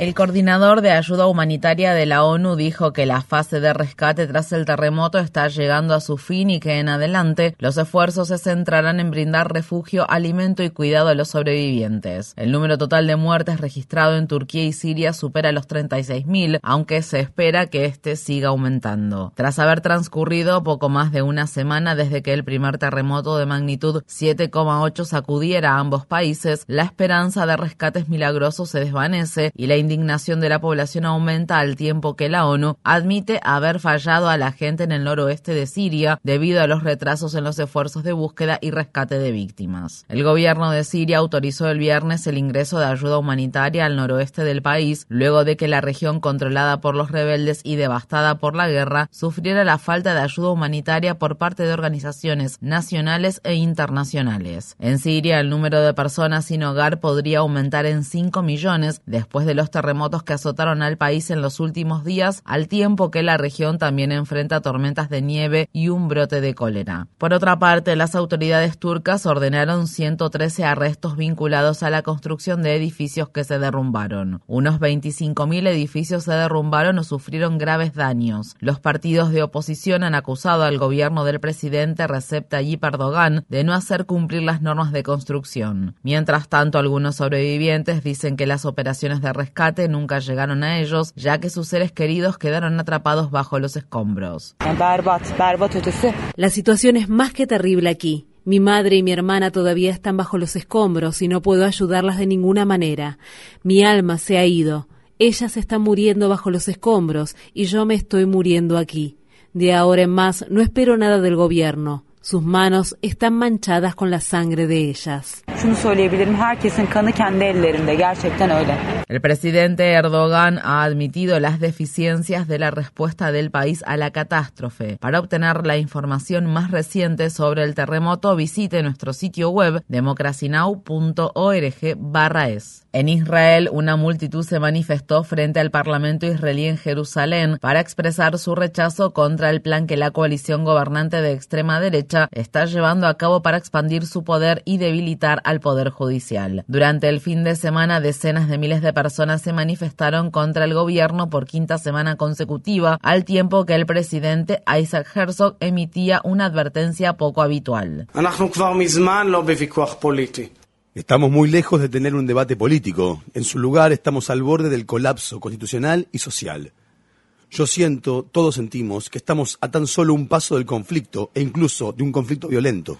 El coordinador de ayuda humanitaria de la ONU dijo que la fase de rescate tras el terremoto está llegando a su fin y que en adelante los esfuerzos se centrarán en brindar refugio, alimento y cuidado a los sobrevivientes. El número total de muertes registrado en Turquía y Siria supera los 36.000, aunque se espera que este siga aumentando. Tras haber transcurrido poco más de una semana desde que el primer terremoto de magnitud 7,8 sacudiera a ambos países, la esperanza de rescates milagrosos se desvanece y la indignación de la población aumenta al tiempo que la ONU admite haber fallado a la gente en el noroeste de Siria debido a los retrasos en los esfuerzos de búsqueda y rescate de víctimas. El gobierno de Siria autorizó el viernes el ingreso de ayuda humanitaria al noroeste del país luego de que la región controlada por los rebeldes y devastada por la guerra sufriera la falta de ayuda humanitaria por parte de organizaciones nacionales e internacionales. En Siria el número de personas sin hogar podría aumentar en 5 millones después de los terremotos que azotaron al país en los últimos días, al tiempo que la región también enfrenta tormentas de nieve y un brote de cólera. Por otra parte, las autoridades turcas ordenaron 113 arrestos vinculados a la construcción de edificios que se derrumbaron. Unos 25.000 edificios se derrumbaron o sufrieron graves daños. Los partidos de oposición han acusado al gobierno del presidente Recep Tayyip Erdogan de no hacer cumplir las normas de construcción. Mientras tanto, algunos sobrevivientes dicen que las operaciones de rescate nunca llegaron a ellos, ya que sus seres queridos quedaron atrapados bajo los escombros. La situación es más que terrible aquí. Mi madre y mi hermana todavía están bajo los escombros y no puedo ayudarlas de ninguna manera. Mi alma se ha ido. Ellas están muriendo bajo los escombros y yo me estoy muriendo aquí. De ahora en más no espero nada del gobierno. Sus manos están manchadas con la sangre de ellas. El presidente Erdogan ha admitido las deficiencias de la respuesta del país a la catástrofe. Para obtener la información más reciente sobre el terremoto, visite nuestro sitio web democracynow.org/es. En Israel, una multitud se manifestó frente al Parlamento israelí en Jerusalén para expresar su rechazo contra el plan que la coalición gobernante de extrema derecha está llevando a cabo para expandir su poder y debilitar al Poder Judicial. Durante el fin de semana, decenas de miles de personas se manifestaron contra el gobierno por quinta semana consecutiva, al tiempo que el presidente Isaac Herzog emitía una advertencia poco habitual. Estamos muy lejos de tener un debate político. En su lugar estamos al borde del colapso constitucional y social. Yo siento, todos sentimos, que estamos a tan solo un paso del conflicto e incluso de un conflicto violento.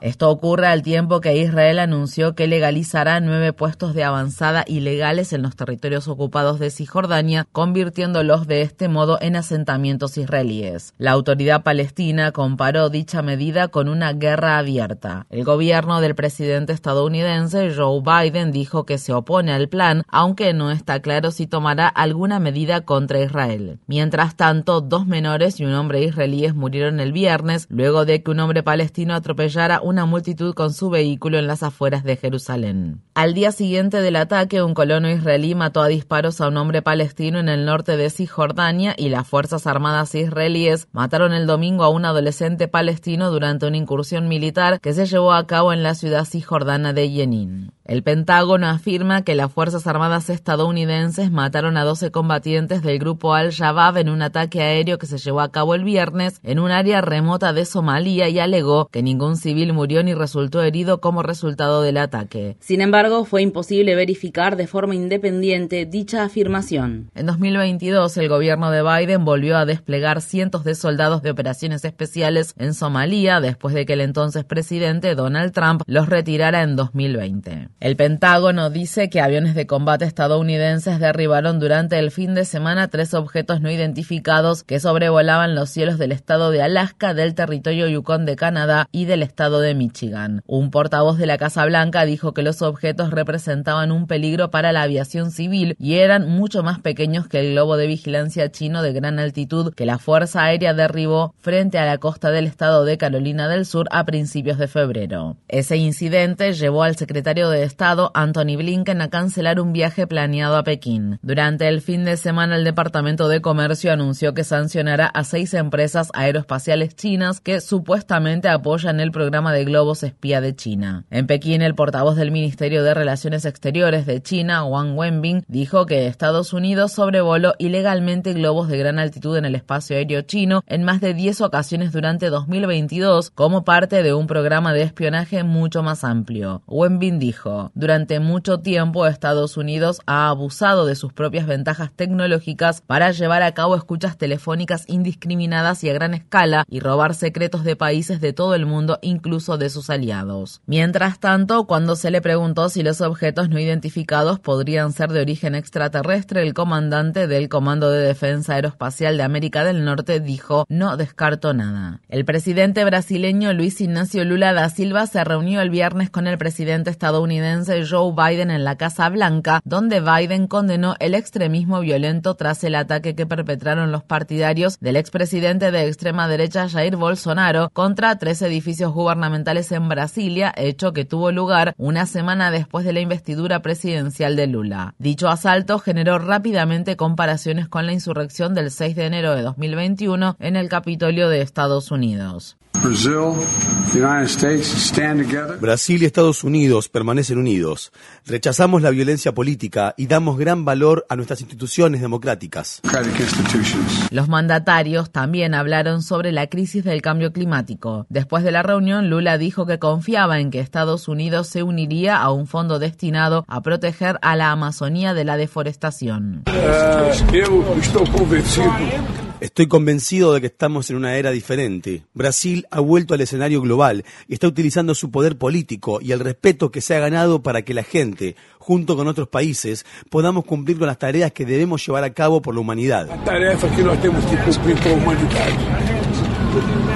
Esto ocurre al tiempo que Israel anunció que legalizará nueve puestos de avanzada ilegales en los territorios ocupados de Cisjordania, convirtiéndolos de este modo en asentamientos israelíes. La autoridad palestina comparó dicha medida con una guerra abierta. El gobierno del presidente estadounidense Joe Biden dijo que se opone al plan, aunque no está claro si tomará alguna medida contra Israel. Mientras tanto, dos menores y un hombre israelíes murieron el viernes luego de que un hombre palestino atropellara una multitud con su vehículo en las afueras de Jerusalén. Al día siguiente del ataque, un colono israelí mató a disparos a un hombre palestino en el norte de Cisjordania y las Fuerzas Armadas israelíes mataron el domingo a un adolescente palestino durante una incursión militar que se llevó a cabo en la ciudad cisjordana de Jenin. El Pentágono afirma que las Fuerzas Armadas estadounidenses mataron a 12 combatientes del grupo Al-Shabaab en un ataque aéreo que se llevó a cabo el viernes en un área remota de Somalia y alegó que ningún civil murió ni resultó herido como resultado del ataque. Sin embargo, fue imposible verificar de forma independiente dicha afirmación. En 2022, el gobierno de Biden volvió a desplegar cientos de soldados de operaciones especiales en Somalia después de que el entonces presidente Donald Trump los retirara en 2020. El Pentágono dice que aviones de combate estadounidenses derribaron durante el fin de semana tres objetos no identificados que sobrevolaban los cielos del estado de Alaska, del territorio Yukon de Canadá y del estado de Michigan. Un portavoz de la Casa Blanca dijo que los objetos representaban un peligro para la aviación civil y eran mucho más pequeños que el globo de vigilancia chino de gran altitud que la Fuerza Aérea derribó frente a la costa del estado de Carolina del Sur a principios de febrero. Ese incidente llevó al secretario de Estado, Anthony Blinken, a cancelar un viaje planeado a Pekín. Durante el fin de semana, el Departamento de Comercio anunció que sancionará a seis empresas aeroespaciales chinas que supuestamente apoyan el programa de globos espía de China. En Pekín, el portavoz del Ministerio de Relaciones Exteriores de China, Wang Wenbin, dijo que Estados Unidos sobrevoló ilegalmente globos de gran altitud en el espacio aéreo chino en más de 10 ocasiones durante 2022 como parte de un programa de espionaje mucho más amplio. Wenbin dijo, durante mucho tiempo Estados Unidos ha abusado de sus propias ventajas tecnológicas para llevar a cabo escuchas telefónicas indiscriminadas y a gran escala y robar secretos de países de todo el mundo, incluso de sus aliados. Mientras tanto, cuando se le preguntó si los objetos no identificados podrían ser de origen extraterrestre, el comandante del Comando de Defensa Aeroespacial de América del Norte dijo, no descarto nada. El presidente brasileño Luis Ignacio Lula da Silva se reunió el viernes con el presidente estadounidense Joe Biden en la Casa Blanca, donde Biden condenó el extremismo violento tras el ataque que perpetraron los partidarios del expresidente de extrema derecha Jair Bolsonaro contra tres edificios gubernamentales en Brasilia, hecho que tuvo lugar una semana después de la investidura presidencial de Lula. Dicho asalto generó rápidamente comparaciones con la insurrección del 6 de enero de 2021 en el Capitolio de Estados Unidos. Brasil y Estados Unidos permanecen unidos. Rechazamos la violencia política y damos gran valor a nuestras instituciones democráticas. Los mandatarios también hablaron sobre la crisis del cambio climático. Después de la reunión, Lula dijo que confiaba en que Estados Unidos se uniría a un fondo destinado a proteger a la Amazonía de la deforestación. Eh, Estoy convencido de que estamos en una era diferente. Brasil ha vuelto al escenario global y está utilizando su poder político y el respeto que se ha ganado para que la gente, junto con otros países, podamos cumplir con las tareas que debemos llevar a cabo por la humanidad.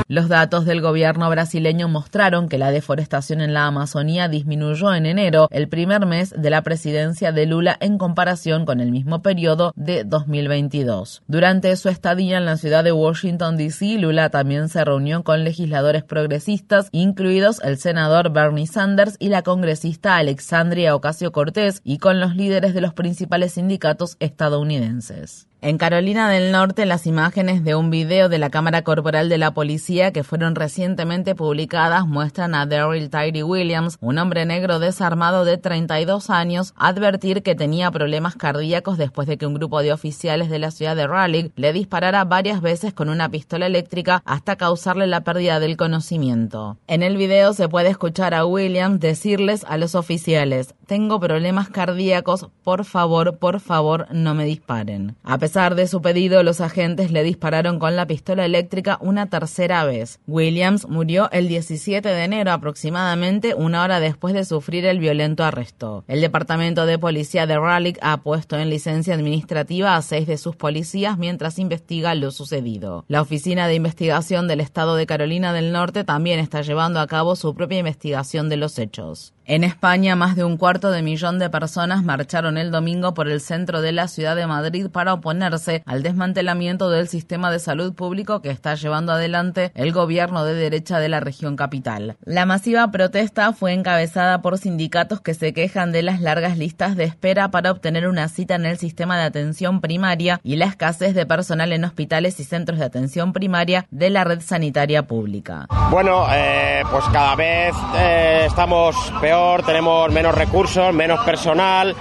Los datos del gobierno brasileño mostraron que la deforestación en la Amazonía disminuyó en enero, el primer mes de la presidencia de Lula en comparación con el mismo periodo de 2022. Durante su estadía en la ciudad de Washington, D.C., Lula también se reunió con legisladores progresistas, incluidos el senador Bernie Sanders y la congresista Alexandria Ocasio-Cortez, y con los líderes de los principales sindicatos estadounidenses. En Carolina del Norte, las imágenes de un video de la cámara corporal de la policía que fueron recientemente publicadas muestran a Daryl Tyree Williams, un hombre negro desarmado de 32 años, advertir que tenía problemas cardíacos después de que un grupo de oficiales de la ciudad de Raleigh le disparara varias veces con una pistola eléctrica hasta causarle la pérdida del conocimiento. En el video se puede escuchar a Williams decirles a los oficiales, tengo problemas cardíacos, por favor, por favor, no me disparen. A pesar de su pedido, los agentes le dispararon con la pistola eléctrica una tercera vez. Williams murió el 17 de enero aproximadamente una hora después de sufrir el violento arresto. El Departamento de Policía de Raleigh ha puesto en licencia administrativa a seis de sus policías mientras investiga lo sucedido. La Oficina de Investigación del Estado de Carolina del Norte también está llevando a cabo su propia investigación de los hechos. En España, más de un cuarto de millón de personas marcharon el domingo por el centro de la ciudad de Madrid para oponerse al desmantelamiento del sistema de salud público que está llevando adelante el gobierno de derecha de la región capital. La masiva protesta fue encabezada por sindicatos que se quejan de las largas listas de espera para obtener una cita en el sistema de atención primaria y la escasez de personal en hospitales y centros de atención primaria de la red sanitaria pública. Bueno, eh, pues cada vez eh, estamos peor tenemos menos recursos, menos personal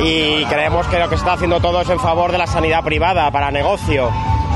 y creemos que lo que está haciendo todo es en favor de la sanidad privada para negocio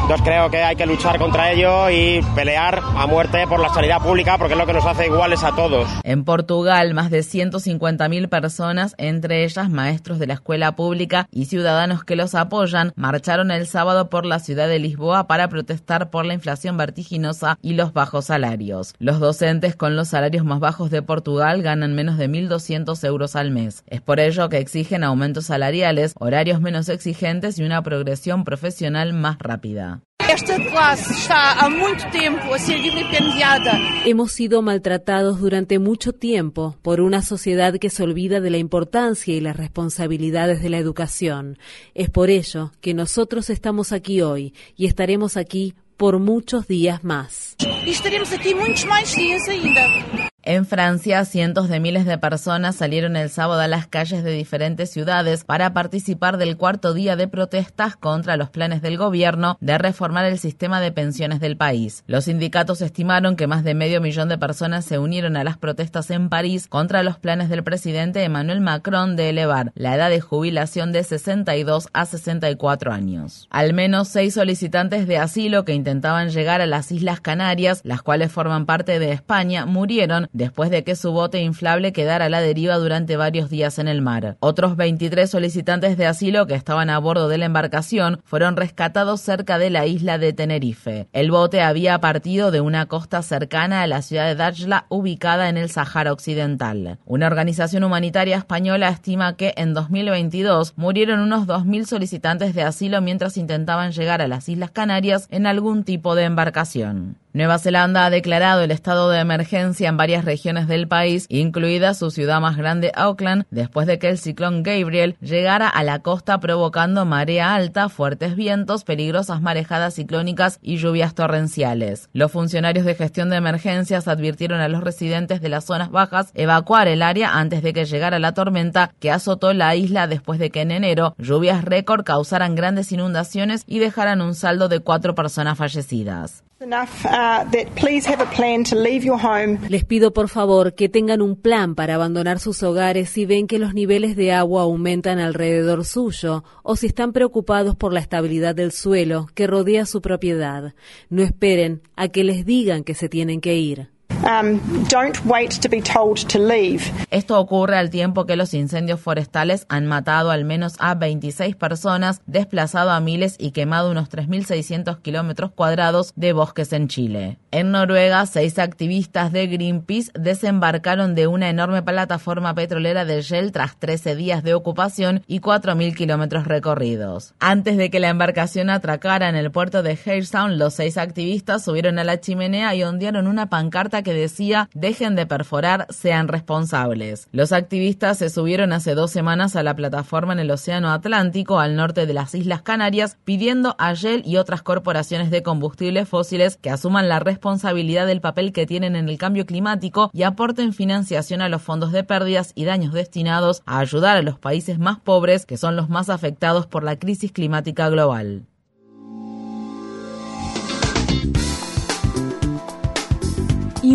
Entonces creo que hay que luchar contra ello y pelear a muerte por la sanidad pública porque es lo que nos hace iguales a todos. En Portugal, más de 150.000 personas, entre ellas maestros de la escuela pública y ciudadanos que los apoyan, marcharon el sábado por la ciudad de Lisboa para protestar por la inflación vertiginosa y los bajos salarios. Los docentes con los salarios más bajos de Portugal ganan menos de 1.200 euros al mes. Es por ello que exigen aumentos salariales, horarios menos exigentes y una progresión profesional más rápida. Esta clase está há tempo a ser vilipendiada. Hemos sido maltratados durante mucho tiempo por una sociedad que se olvida de la importancia y las responsabilidades de la educación. Es por ello que nosotros estamos aquí hoy y estaremos aquí por muchos días más. E estaremos aqui muitos mais dias ainda. En Francia, cientos de miles de personas salieron el sábado a las calles de diferentes ciudades para participar del cuarto día de protestas contra los planes del gobierno de reformar el sistema de pensiones del país. Los sindicatos estimaron que más de medio millón de personas se unieron a las protestas en París contra los planes del presidente Emmanuel Macron de elevar la edad de jubilación de 62 a 64 años. Al menos seis solicitantes de asilo que intentaban llegar a las Islas Canarias, las cuales forman parte de España, murieron después de que su bote inflable quedara a la deriva durante varios días en el mar. Otros 23 solicitantes de asilo que estaban a bordo de la embarcación fueron rescatados cerca de la isla de Tenerife. El bote había partido de una costa cercana a la ciudad de Dajla, ubicada en el Sahara Occidental. Una organización humanitaria española estima que en 2022 murieron unos 2.000 solicitantes de asilo mientras intentaban llegar a las Islas Canarias en algún tipo de embarcación. Nueva Zelanda ha declarado el estado de emergencia en varias regiones del país, incluida su ciudad más grande, Auckland, después de que el ciclón Gabriel llegara a la costa provocando marea alta, fuertes vientos, peligrosas marejadas ciclónicas y lluvias torrenciales. Los funcionarios de gestión de emergencias advirtieron a los residentes de las zonas bajas evacuar el área antes de que llegara la tormenta que azotó la isla después de que en enero lluvias récord causaran grandes inundaciones y dejaran un saldo de cuatro personas fallecidas. Les pido por favor que tengan un plan para abandonar sus hogares si ven que los niveles de agua aumentan alrededor suyo o si están preocupados por la estabilidad del suelo que rodea su propiedad. No esperen a que les digan que se tienen que ir. Um, don't wait to be told to leave. Esto ocurre al tiempo que los incendios forestales han matado al menos a 26 personas, desplazado a miles y quemado unos 3.600 kilómetros cuadrados de bosques en Chile. En Noruega, seis activistas de Greenpeace desembarcaron de una enorme plataforma petrolera de Shell tras 13 días de ocupación y 4.000 kilómetros recorridos. Antes de que la embarcación atracara en el puerto de Sound, los seis activistas subieron a la chimenea y ondearon una pancarta que decía dejen de perforar, sean responsables. Los activistas se subieron hace dos semanas a la plataforma en el Océano Atlántico al norte de las Islas Canarias pidiendo a Shell y otras corporaciones de combustibles fósiles que asuman la responsabilidad del papel que tienen en el cambio climático y aporten financiación a los fondos de pérdidas y daños destinados a ayudar a los países más pobres que son los más afectados por la crisis climática global.